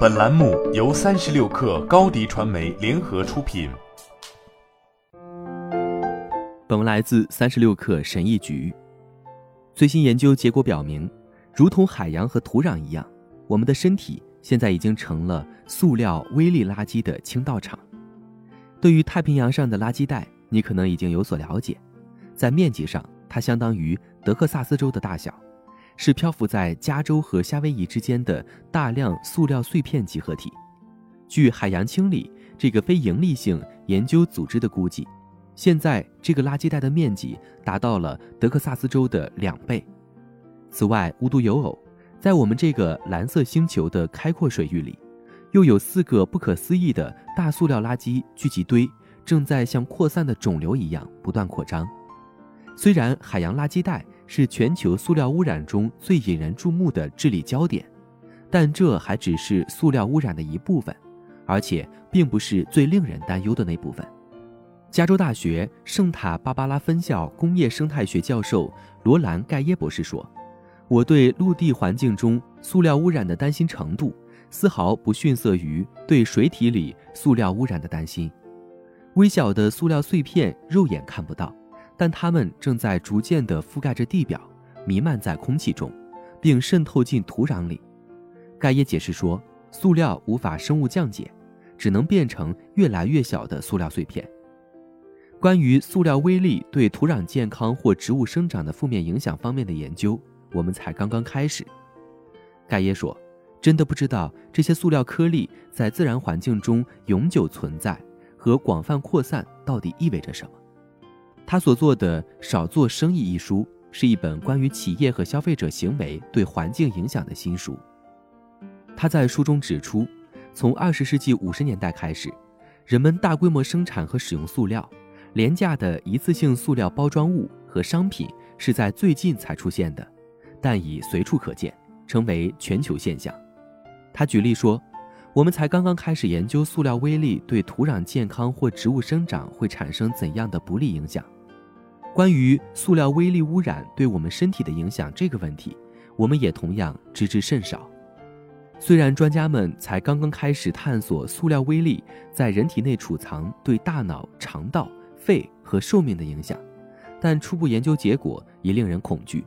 本栏目由三十六氪高低传媒联合出品。本文来自三十六氪神译局。最新研究结果表明，如同海洋和土壤一样，我们的身体现在已经成了塑料微粒垃圾的倾倒场。对于太平洋上的垃圾袋，你可能已经有所了解，在面积上，它相当于德克萨斯州的大小。是漂浮在加州和夏威夷之间的大量塑料碎片集合体。据海洋清理这个非营利性研究组织的估计，现在这个垃圾袋的面积达到了德克萨斯州的两倍。此外，无独有偶，在我们这个蓝色星球的开阔水域里，又有四个不可思议的大塑料垃圾聚集堆，正在像扩散的肿瘤一样不断扩张。虽然海洋垃圾袋。是全球塑料污染中最引人注目的治理焦点，但这还只是塑料污染的一部分，而且并不是最令人担忧的那部分。加州大学圣塔芭芭拉分校工业生态学教授罗兰·盖耶博士说：“我对陆地环境中塑料污染的担心程度，丝毫不逊色于对水体里塑料污染的担心。微小的塑料碎片肉眼看不到。”但它们正在逐渐地覆盖着地表，弥漫在空气中，并渗透进土壤里。盖耶解释说，塑料无法生物降解，只能变成越来越小的塑料碎片。关于塑料微粒对土壤健康或植物生长的负面影响方面的研究，我们才刚刚开始。盖耶说：“真的不知道这些塑料颗粒在自然环境中永久存在和广泛扩散到底意味着什么。”他所做的《少做生意》一书是一本关于企业和消费者行为对环境影响的新书。他在书中指出，从二十世纪五十年代开始，人们大规模生产和使用塑料，廉价的一次性塑料包装物和商品是在最近才出现的，但已随处可见，成为全球现象。他举例说，我们才刚刚开始研究塑料微粒对土壤健康或植物生长会产生怎样的不利影响。关于塑料微粒污染对我们身体的影响这个问题，我们也同样知之甚少。虽然专家们才刚刚开始探索塑料微粒在人体内储藏对大脑、肠道、肺和寿命的影响，但初步研究结果已令人恐惧。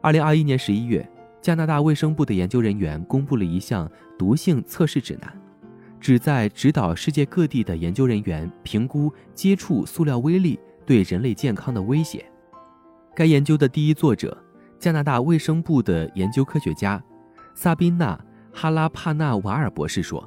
二零二一年十一月，加拿大卫生部的研究人员公布了一项毒性测试指南，旨在指导世界各地的研究人员评估接触塑料微粒。对人类健康的威胁。该研究的第一作者，加拿大卫生部的研究科学家萨宾娜·哈拉帕纳瓦尔博士说：“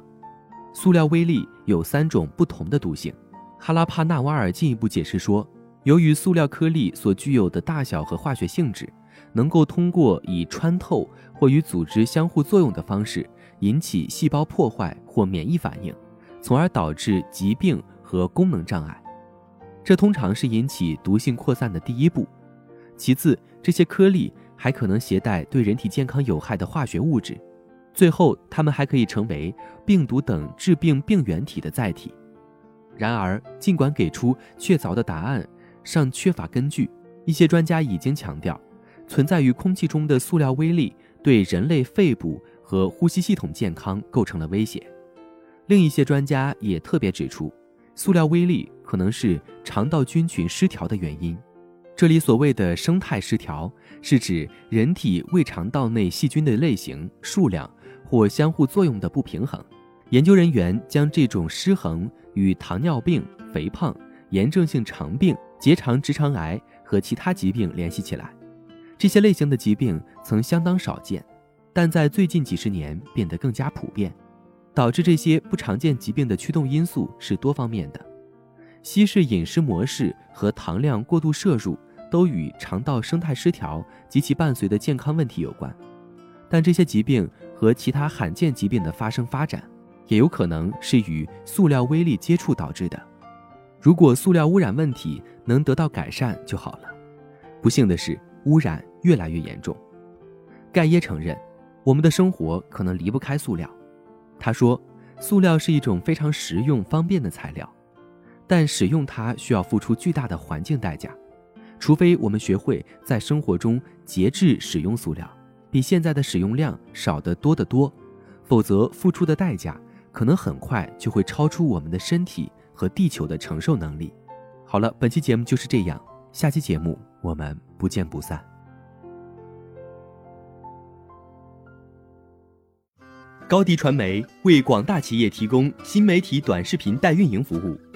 塑料微粒有三种不同的毒性。”哈拉帕纳瓦尔进一步解释说：“由于塑料颗粒所具有的大小和化学性质，能够通过以穿透或与组织相互作用的方式引起细胞破坏或免疫反应，从而导致疾病和功能障碍。”这通常是引起毒性扩散的第一步。其次，这些颗粒还可能携带对人体健康有害的化学物质。最后，它们还可以成为病毒等致病病原体的载体。然而，尽管给出确凿的答案尚缺乏根据，一些专家已经强调，存在于空气中的塑料微粒对人类肺部和呼吸系统健康构成了威胁。另一些专家也特别指出。塑料微粒可能是肠道菌群失调的原因。这里所谓的生态失调，是指人体胃肠道内细菌的类型、数量或相互作用的不平衡。研究人员将这种失衡与糖尿病、肥胖、炎症性肠病、结肠直肠癌和其他疾病联系起来。这些类型的疾病曾相当少见，但在最近几十年变得更加普遍。导致这些不常见疾病的驱动因素是多方面的，西式饮食模式和糖量过度摄入都与肠道生态失调及其伴随的健康问题有关，但这些疾病和其他罕见疾病的发生发展，也有可能是与塑料微粒接触导致的。如果塑料污染问题能得到改善就好了。不幸的是，污染越来越严重。盖耶承认，我们的生活可能离不开塑料。他说：“塑料是一种非常实用、方便的材料，但使用它需要付出巨大的环境代价。除非我们学会在生活中节制使用塑料，比现在的使用量少得多得多，否则付出的代价可能很快就会超出我们的身体和地球的承受能力。好了，本期节目就是这样，下期节目我们不见不散。高迪传媒为广大企业提供新媒体短视频代运营服务，